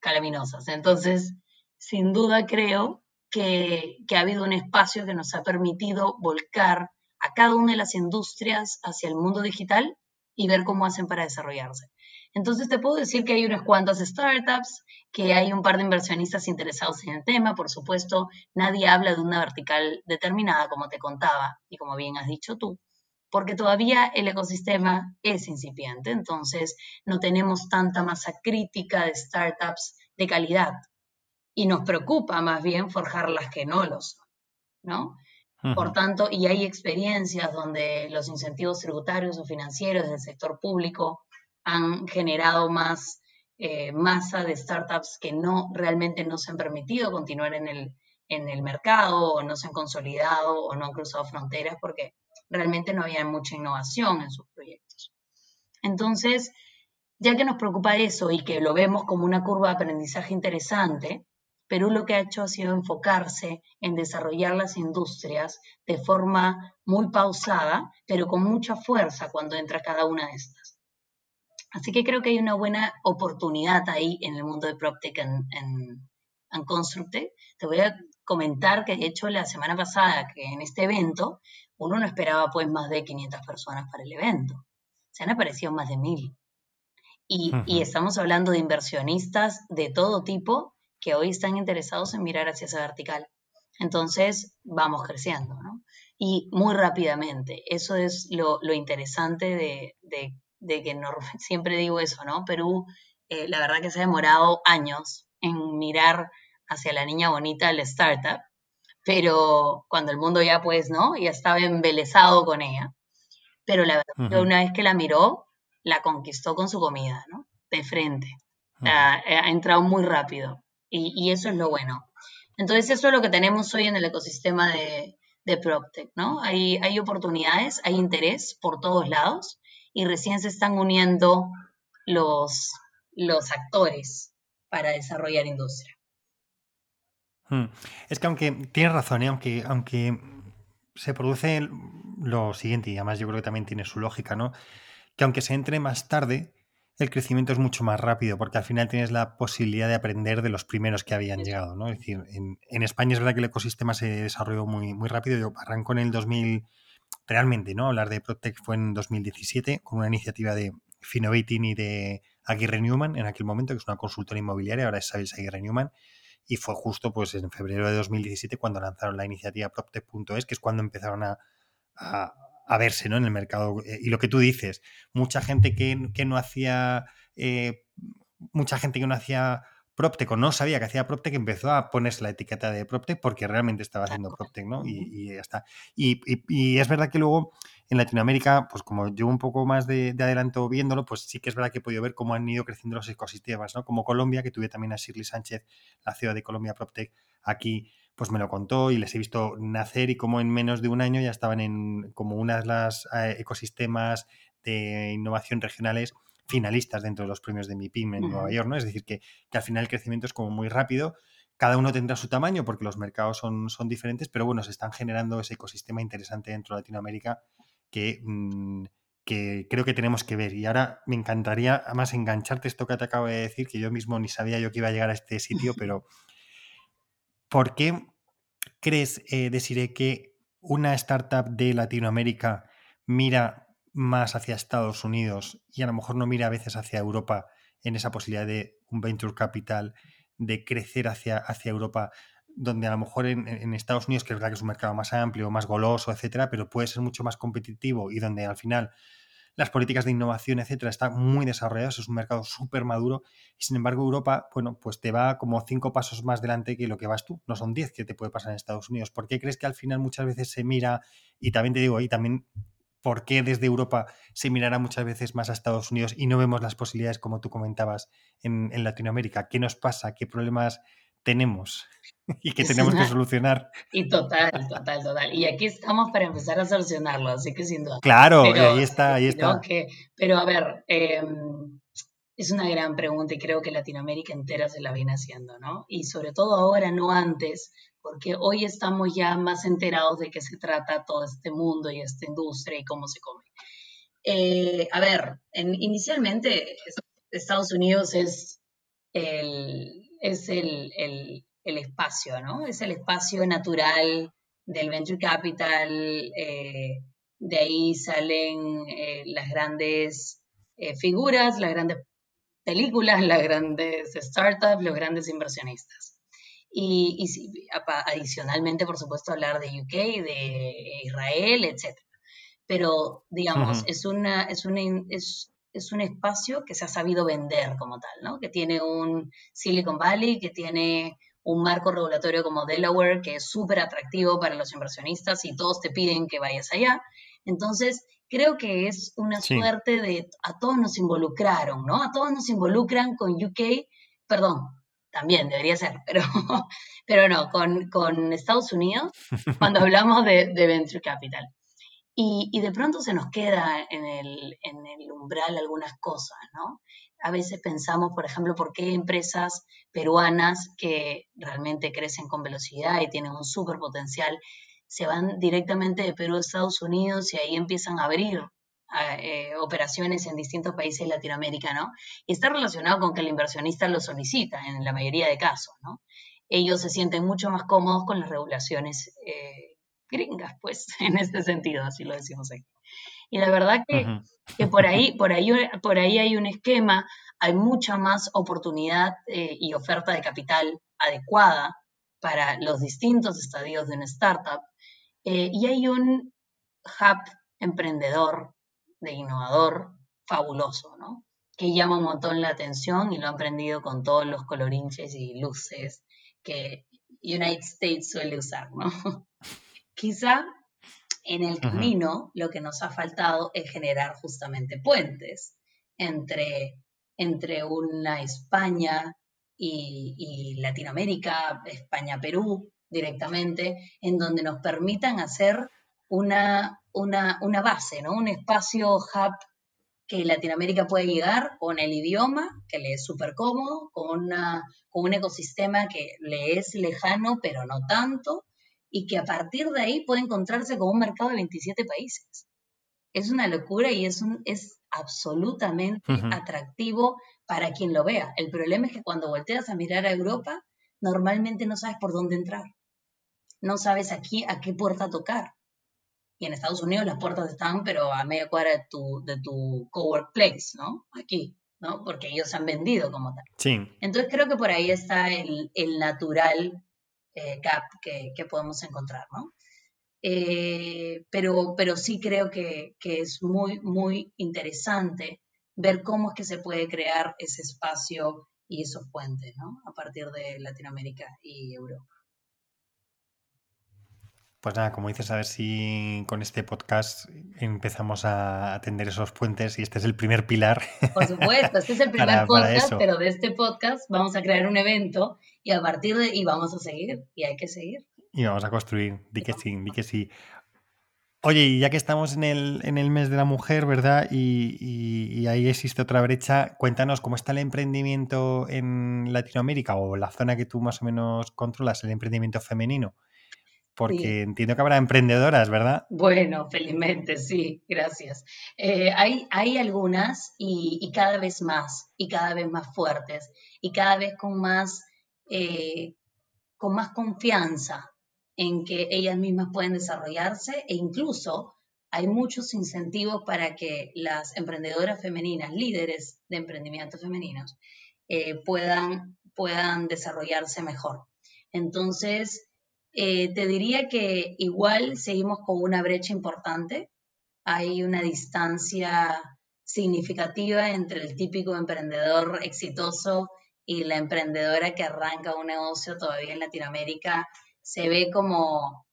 calaminosas. Entonces, sin duda creo que, que ha habido un espacio que nos ha permitido volcar a cada una de las industrias hacia el mundo digital y ver cómo hacen para desarrollarse. Entonces te puedo decir que hay unas cuantas startups, que hay un par de inversionistas interesados en el tema, por supuesto, nadie habla de una vertical determinada, como te contaba, y como bien has dicho tú, porque todavía el ecosistema es incipiente, entonces no tenemos tanta masa crítica de startups de calidad. Y nos preocupa más bien forjar las que no lo son, ¿no? Por tanto, y hay experiencias donde los incentivos tributarios o financieros del sector público han generado más eh, masa de startups que no realmente no se han permitido continuar en el, en el mercado o no se han consolidado o no han cruzado fronteras porque realmente no había mucha innovación en sus proyectos. Entonces, ya que nos preocupa eso y que lo vemos como una curva de aprendizaje interesante, Perú lo que ha hecho ha sido enfocarse en desarrollar las industrias de forma muy pausada, pero con mucha fuerza cuando entra cada una de estas. Así que creo que hay una buena oportunidad ahí en el mundo de PropTech en, en, en Constructe. Te voy a comentar que de hecho la semana pasada que en este evento uno no esperaba pues más de 500 personas para el evento. Se han aparecido más de mil. Y, y, estamos hablando de inversionistas de todo tipo que hoy están interesados en mirar hacia esa vertical. Entonces, vamos creciendo, ¿no? Y muy rápidamente. Eso es lo, lo interesante de, de, de que no, siempre digo eso, ¿no? Perú, eh, la verdad que se ha demorado años en mirar hacia la niña bonita del startup, pero cuando el mundo ya pues, ¿no? Ya estaba embelesado con ella. Pero la verdad que una vez que la miró, la conquistó con su comida, ¿no? De frente. ha, ha entrado muy rápido. Y, eso es lo bueno. Entonces, eso es lo que tenemos hoy en el ecosistema de, de PropTech, ¿no? Hay, hay oportunidades, hay interés por todos lados y recién se están uniendo los, los actores para desarrollar industria. Hmm. Es que aunque tienes razón, ¿eh? aunque, aunque se produce lo siguiente, y además yo creo que también tiene su lógica, ¿no? Que aunque se entre más tarde, el crecimiento es mucho más rápido, porque al final tienes la posibilidad de aprender de los primeros que habían llegado, ¿no? Es decir, en, España es verdad que el ecosistema se desarrolló muy, muy rápido. Yo arrancó en el 2000, realmente, ¿no? Hablar de Protec fue en 2017, con una iniciativa de Finovating y de Aguirre Newman, en aquel momento, que es una consultora inmobiliaria, ahora es Aguirre Newman, y fue justo pues en febrero de 2017 cuando lanzaron la iniciativa PropTech.es, que es cuando empezaron a a verse ¿no? en el mercado. Eh, y lo que tú dices, mucha gente que, que no hacía. Eh, mucha gente que no hacía PropTech o no sabía que hacía PropTech empezó a ponerse la etiqueta de PropTech porque realmente estaba haciendo PropTech, ¿no? Y, ya está. Y, y, es verdad que luego en Latinoamérica, pues como yo un poco más de, adelanto viéndolo, pues sí que es verdad que he podido ver cómo han ido creciendo los ecosistemas, ¿no? Como Colombia, que tuve también a Shirley Sánchez, la ciudad de Colombia PropTech, aquí pues me lo contó y les he visto nacer y como en menos de un año ya estaban en como una de las eh, ecosistemas de innovación regionales finalistas dentro de los premios de MIPIM en Nueva York, ¿no? Es decir, que, al final el crecimiento es como muy rápido, cada uno tendrá su tamaño porque los mercados son, son diferentes, pero bueno, se están generando ese ecosistema interesante dentro de Latinoamérica que, mm, que creo que tenemos que ver. Y ahora me encantaría, además, engancharte esto que te acabo de decir, que yo mismo ni sabía yo que iba a llegar a este sitio, pero ¿Por qué crees, eh, Desiree, que una startup de Latinoamérica mira más hacia Estados Unidos y a lo mejor no mira a veces hacia Europa en esa posibilidad de un venture capital, de crecer hacia, hacia Europa, donde a lo mejor en, Estados Unidos, que es verdad que es un mercado más amplio, más goloso, etcétera, pero puede ser mucho más competitivo y donde al final las políticas de innovación, etcétera, están muy desarrolladas, es un mercado súper maduro y sin embargo Europa, bueno, pues te va como cinco pasos más delante que lo que vas tú, no son diez que te puede pasar en Estados Unidos. ¿Por qué crees que al final muchas veces se mira, y también te digo ahí, también por qué desde Europa se mirará muchas veces más a Estados Unidos y no vemos las posibilidades como tú comentabas en, en Latinoamérica? ¿Qué nos pasa? ¿Qué problemas tenemos y que tenemos que solucionar. Y total, total, total. Y aquí estamos para empezar a solucionarlo, así que sin duda. Claro, ahí está, ahí está. pero a ver, em, es una gran pregunta y creo que Latinoamérica entera se la viene haciendo, ¿no? Y sobre todo ahora, no antes, porque hoy estamos ya más enterados de qué se trata todo este mundo y esta industria y cómo se come. Eh, a ver, inicialmente Estados Unidos es el, es el, espacio, ¿no? Es el espacio natural del venture capital, eh, de ahí salen eh, las grandes eh, figuras, las grandes películas, las grandes startups, los grandes inversionistas. Y, adicionalmente, por supuesto, hablar de UK, de Israel, etc. Pero, digamos, es, una, es, una, es, es un espacio que se ha sabido vender como tal, ¿no? Que tiene un Silicon Valley, que tiene un marco regulatorio como Delaware, que es súper atractivo para los inversionistas y todos te piden que vayas allá. Entonces, creo que es una suerte de, a todos nos involucraron, ¿no? A todos nos involucran con UK, perdón, también debería ser, pero, pero no, con, Estados Unidos, cuando hablamos de, Venture Capital. Y, de pronto se nos queda en el, en el umbral algunas cosas, ¿no? A veces pensamos, por ejemplo, por qué empresas peruanas que realmente crecen con velocidad y tienen un súper potencial se van directamente de Perú a Estados Unidos y ahí empiezan a abrir eh, operaciones en distintos países de Latinoamérica, ¿no? Y está relacionado con que el inversionista lo solicita en la mayoría de casos, ¿no? Ellos se sienten mucho más cómodos con las regulaciones eh, gringas, pues, en este sentido, así lo decimos aquí. Y la verdad que, que por, ahí, por, ahí, por ahí hay un esquema, hay mucha más oportunidad eh, y oferta de capital adecuada para los distintos estadios de una startup eh, y hay un hub emprendedor, de innovador, fabuloso, ¿no? Que llama un montón la atención y lo han prendido con todos los colorinches y luces que United States suele usar, ¿no? Quizá en el camino lo que nos ha faltado es generar justamente puentes entre, entre una España y, y Latinoamérica, España-Perú, directamente, en donde nos permitan hacer una, una, una base, ¿no? Un espacio hub que Latinoamérica puede llegar con el idioma, que le es súper cómodo, con, una, con un ecosistema que le es lejano, pero no tanto, y que a partir de ahí puede encontrarse con un mercado de 27 países. Es una locura y es, un, es absolutamente atractivo para quien lo vea. El problema es que cuando volteas a mirar a Europa, normalmente no sabes por dónde entrar no sabes aquí a qué puerta tocar. Y en Estados Unidos las puertas están, pero a media cuadra de tu, de tu cowork place, ¿no? Aquí, ¿no? Porque ellos se han vendido como tal. Sí. Entonces creo que por ahí está el, natural eh, gap que, podemos encontrar, ¿no? Eh, pero, pero sí creo que, que es muy, muy interesante ver cómo es que se puede crear ese espacio y esos puentes, ¿no? A partir de Latinoamérica y Europa. Pues nada, como dices, a ver si con este podcast empezamos a atender esos puentes y este es el primer pilar. Por supuesto, este es el primer podcast, pero de este podcast vamos a crear un evento y a partir de y vamos a seguir y hay que seguir. Y vamos a construir, di que sí, di que sí. Oye, y ya que estamos en el, en el mes de la mujer, ¿verdad? Y, y, ahí existe otra brecha, cuéntanos cómo está el emprendimiento en Latinoamérica o la zona que tú más o menos controlas, el emprendimiento femenino. Porque entiendo que habrá emprendedoras, ¿verdad? Bueno, felizmente, sí, gracias. Eh, hay, hay algunas y, cada vez más, y cada vez más fuertes, y cada vez con más, eh, con más confianza en que ellas mismas pueden desarrollarse e incluso hay muchos incentivos para que las emprendedoras femeninas, líderes de emprendimientos femeninos, eh, puedan, puedan desarrollarse mejor. Entonces, eh, te diría que igual seguimos con una brecha importante. Hay una distancia significativa entre el típico emprendedor exitoso y la emprendedora que arranca un negocio todavía en Latinoamérica. Se ve como,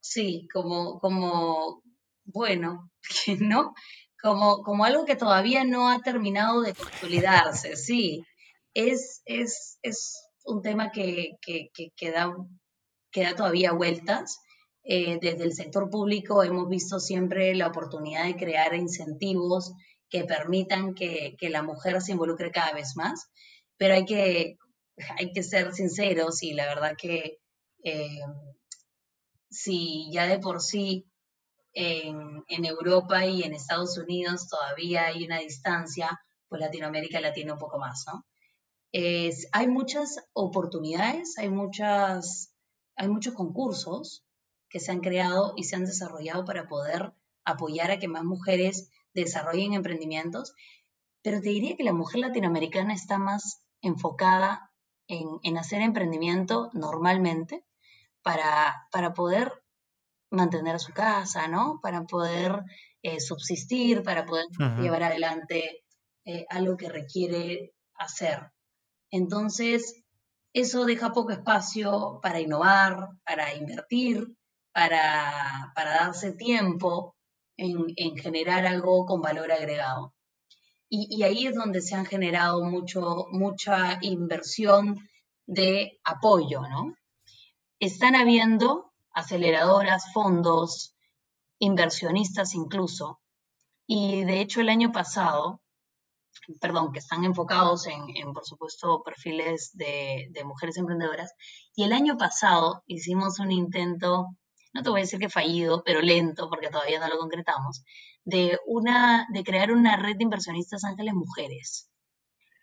sí, como, como, bueno, ¿no? Como, como algo que todavía no ha terminado de consolidarse, sí. Es, es, es un tema que, que, que, que da queda todavía vueltas. Eh, desde el sector público hemos visto siempre la oportunidad de crear incentivos que permitan que, la mujer se involucre cada vez más, pero hay que, hay que ser sinceros y la verdad que eh, si ya de por sí en, en, Europa y en Estados Unidos todavía hay una distancia, pues Latinoamérica la tiene un poco más, ¿no? hay muchas oportunidades, hay, muchas, hay muchos concursos que se han creado y se han desarrollado para poder apoyar a que más mujeres desarrollen emprendimientos, pero te diría que la mujer latinoamericana está más enfocada en, hacer emprendimiento normalmente para, para, poder mantener su casa, ¿no? Para poder eh, subsistir, para poder llevar adelante eh, algo que requiere hacer. Entonces, eso deja poco espacio para innovar, para invertir, para, darse tiempo en, generar algo con valor agregado. Y, ahí es donde se han generado mucho, mucha inversión de apoyo, ¿no? Están habiendo aceleradoras, fondos, inversionistas incluso, y de hecho el año pasado, perdón, que están enfocados en, por supuesto, perfiles de, de, mujeres emprendedoras, y el año pasado hicimos un intento no te voy a decir que fallido, pero lento, porque todavía no lo concretamos, de, una, de crear una red de inversionistas ángeles mujeres.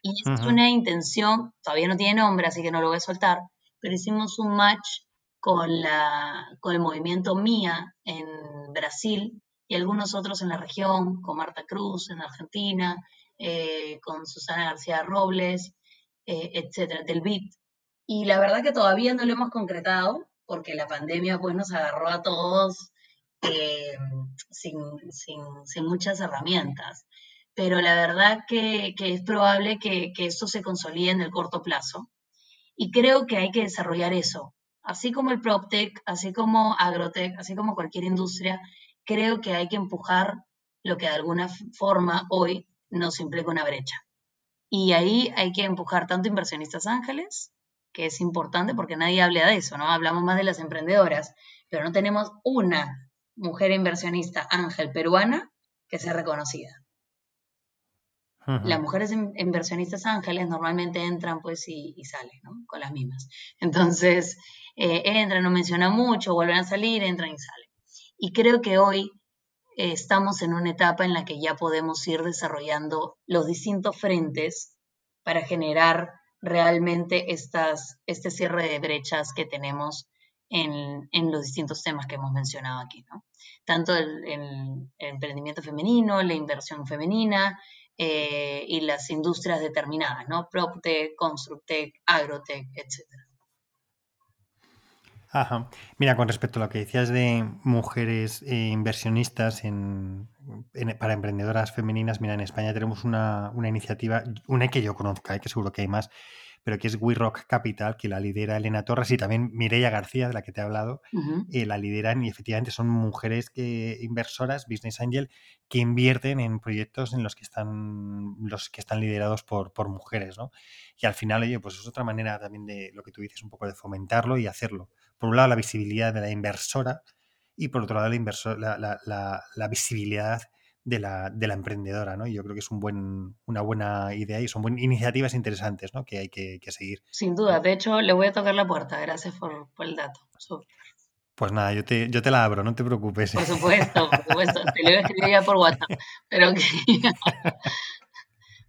Y es una intención, todavía no tiene nombre, así que no lo voy a soltar, pero hicimos un match con, la, con el movimiento MIA en Brasil y algunos otros en la región, con Marta Cruz en Argentina, eh, con Susana García Robles, eh, etcétera, del BIT. Y la verdad que todavía no lo hemos concretado, porque la pandemia pues nos agarró a todos eh, sin, muchas herramientas. Pero la verdad que, es probable que, esto se consolide en el corto plazo. Y creo que hay que desarrollar eso. Así como el PropTech, así como Agrotech, así como cualquier industria, creo que hay que empujar lo que de alguna forma hoy nos implica una brecha. Y ahí hay que empujar tanto inversionistas ángeles que es importante porque nadie habla de eso, ¿no? Hablamos más de las emprendedoras, pero no tenemos una mujer inversionista ángel peruana que sea reconocida. Las mujeres inversionistas ángeles normalmente entran pues y, salen, ¿no? Con las mismas. Entonces, eh, entran, no mencionan mucho, vuelven a salir, entran y salen. Y creo que hoy estamos en una etapa en la que ya podemos ir desarrollando los distintos frentes para generar realmente estas, este cierre de brechas que tenemos en, los distintos temas que hemos mencionado aquí, ¿no? Tanto el, emprendimiento femenino, la inversión femenina eh, y las industrias determinadas, ¿no? PropTech, ConstructTech, Agrotech, etc. Ajá. Mira, con respecto a lo que decías de mujeres eh, inversionistas en, para emprendedoras femeninas, mira, en España tenemos una, iniciativa, una que yo conozca, eh, que seguro que hay más, pero que es We Rock Capital, que la lidera Elena Torres y también Mireia García, de la que te he hablado, eh, la lideran y efectivamente son mujeres que, inversoras, business angel, que invierten en proyectos en los que están, los que están liderados por, por mujeres, ¿no? Y al final, oye, pues es otra manera también de lo que tú dices, un poco de fomentarlo y hacerlo. Por un lado, la visibilidad de la inversora y por otro lado, la, la, la, visibilidad de la, de la, emprendedora, ¿no? Y yo creo que es un buen, una buena idea y son buenas iniciativas interesantes, ¿no? Que hay que, seguir. Sin duda, de hecho, le voy a tocar la puerta, gracias por, el dato. Pues nada, yo te, yo te la abro, no te preocupes. Por supuesto, por supuesto, te lo voy a escribir ya por WhatsApp, pero que...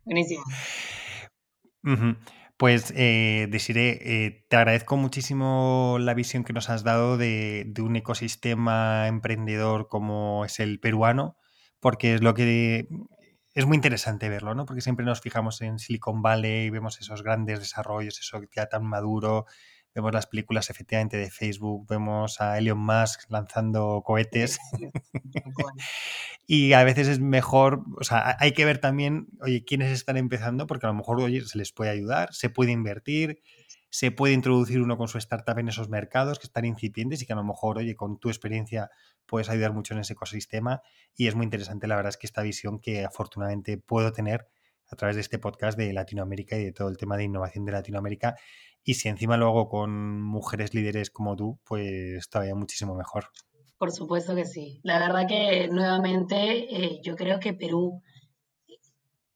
Buenísimo. Pues, eh, Desiree, eh, te agradezco muchísimo la visión que nos has dado de, un ecosistema emprendedor como es el peruano, porque es lo que es muy interesante verlo, ¿no? Porque siempre nos fijamos en Silicon Valley y vemos esos grandes desarrollos, eso ya tan maduro, vemos las películas efectivamente de Facebook, vemos a Elon Musk lanzando cohetes. y a veces es mejor, o sea, hay que ver también, oye, quiénes están empezando, porque a lo mejor, oye, se les puede ayudar, se puede invertir, se puede introducir uno con su startup en esos mercados que están incipientes y que a lo mejor, oye, con tu experiencia puedes ayudar mucho en ese ecosistema. Y es muy interesante, la verdad es que esta visión que afortunadamente puedo tener a través de este podcast de Latinoamérica y de todo el tema de innovación de Latinoamérica y si encima lo hago con mujeres líderes como tú, pues todavía muchísimo mejor. Por supuesto que sí. La verdad que nuevamente eh, yo creo que Perú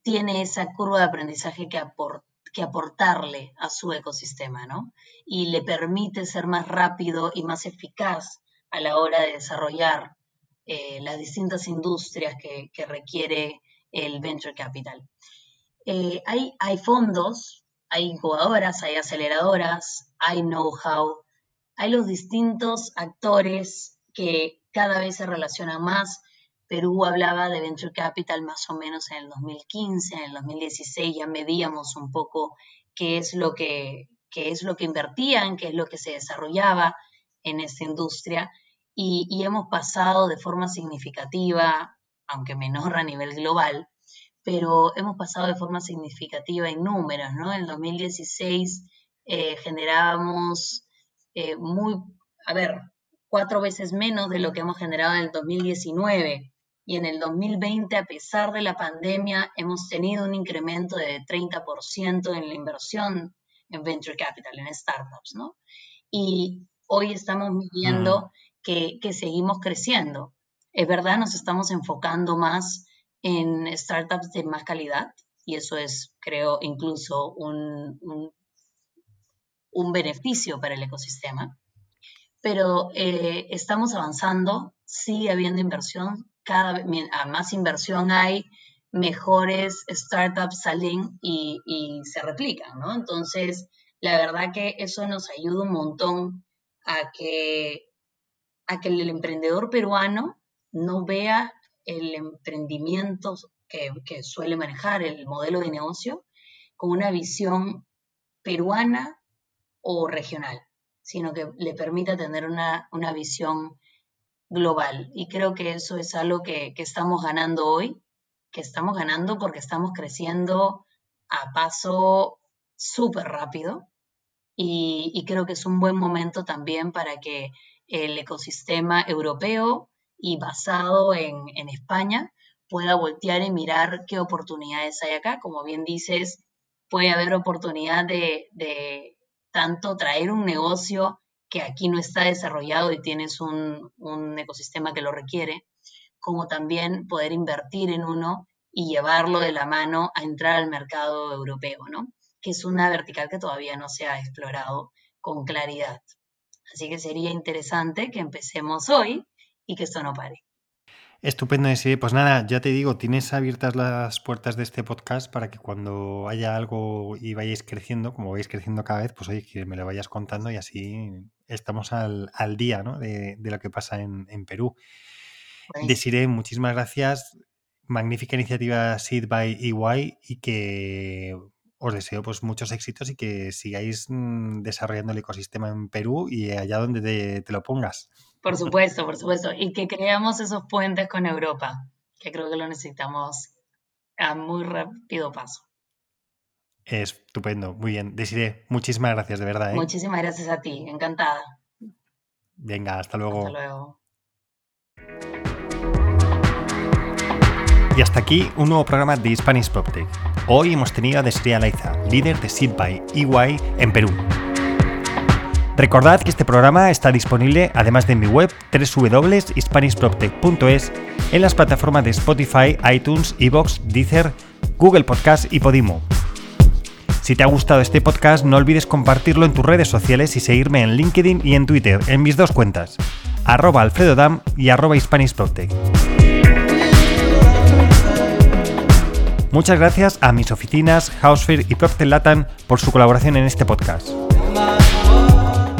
tiene esa curva de aprendizaje que, que aportarle a su ecosistema, ¿no? Y le permite ser más rápido y más eficaz a la hora de desarrollar eh, las distintas industrias que, requiere el venture capital. Eh, hay, hay fondos hay incubadoras, hay aceleradoras, hay know-how, hay los distintos actores que cada vez se relacionan más. Perú hablaba de Venture Capital más o menos en el 2015, en el 2016 ya medíamos un poco qué es lo que, qué es lo que invertían, qué es lo que se desarrollaba en esta industria y, hemos pasado de forma significativa, aunque menor a nivel global, pero hemos pasado de forma significativa en números, ¿no? En 2016 eh, generábamos eh, muy, a ver, cuatro veces menos de lo que hemos generado en el 2019. Y en el 2020, a pesar de la pandemia, hemos tenido un incremento de 30% en la inversión en venture capital, en startups, ¿no? Y hoy estamos viendo que, seguimos creciendo. Es verdad, nos estamos enfocando más en startups de más calidad y eso es, creo, incluso un, un, beneficio para el ecosistema. Pero eh, estamos avanzando, sigue habiendo inversión, cada vez más inversión hay, mejores startups salen y, y, se replican, ¿no? Entonces, la verdad que eso nos ayuda un montón a que a que el emprendedor peruano no vea el emprendimiento que, suele manejar, el modelo de negocio, con una visión peruana o regional, sino que le permita tener una, visión global. Y creo que eso es algo que, estamos ganando hoy, que estamos ganando porque estamos creciendo a paso súper rápido y, creo que es un buen momento también para que el ecosistema europeo y basado en, España pueda voltear y mirar qué oportunidades hay acá. Como bien dices, puede haber oportunidad de, tanto traer un negocio que aquí no está desarrollado y tienes un, un, ecosistema que lo requiere, como también poder invertir en uno y llevarlo de la mano a entrar al mercado europeo, ¿no? Que es una vertical que todavía no se ha explorado con claridad. Así que sería interesante que empecemos hoy y que esto no pare. Estupendo, sí. Pues nada, ya te digo, tienes abiertas las puertas de este podcast para que cuando haya algo y vayáis creciendo, como vais creciendo cada vez, pues oye, que me lo vayas contando y así estamos al, día ¿no? de, lo que pasa en, Perú. Desiree, muchísimas gracias. Magnífica iniciativa Seed by EY y que os deseo pues muchos éxitos y que sigáis mm, desarrollando el ecosistema en Perú y allá donde te, lo pongas. Por supuesto, por supuesto. Y que creamos esos puentes con Europa, que creo que lo necesitamos a muy rápido paso. Estupendo, muy bien. Desiree, muchísimas gracias, de verdad. ¿eh? Muchísimas gracias a ti, encantada. Venga, hasta luego. Hasta luego. Y hasta aquí un nuevo programa de Spanish PropTech. Hoy hemos tenido a Desiree Alaiza, líder de Seed by EY en Perú. Recordad que este programa está disponible, además de en mi web www.hispanishproptech.es, en las plataformas de Spotify, iTunes, Evox, Deezer, Google Podcast y Podimo. Si te ha gustado este podcast, no olvides compartirlo en tus redes sociales y seguirme en LinkedIn y en Twitter, en mis dos cuentas, arroba alfredodam y arroba Muchas gracias a mis oficinas, Housefair y Procter por su colaboración en este podcast.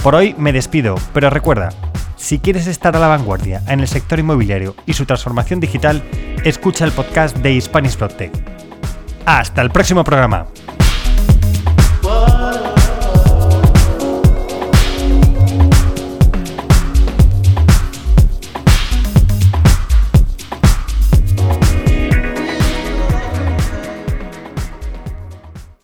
Por hoy me despido, pero recuerda, si quieres estar a la vanguardia en el sector inmobiliario y su transformación digital, escucha el podcast de Spanish Protect. Hasta el próximo programa.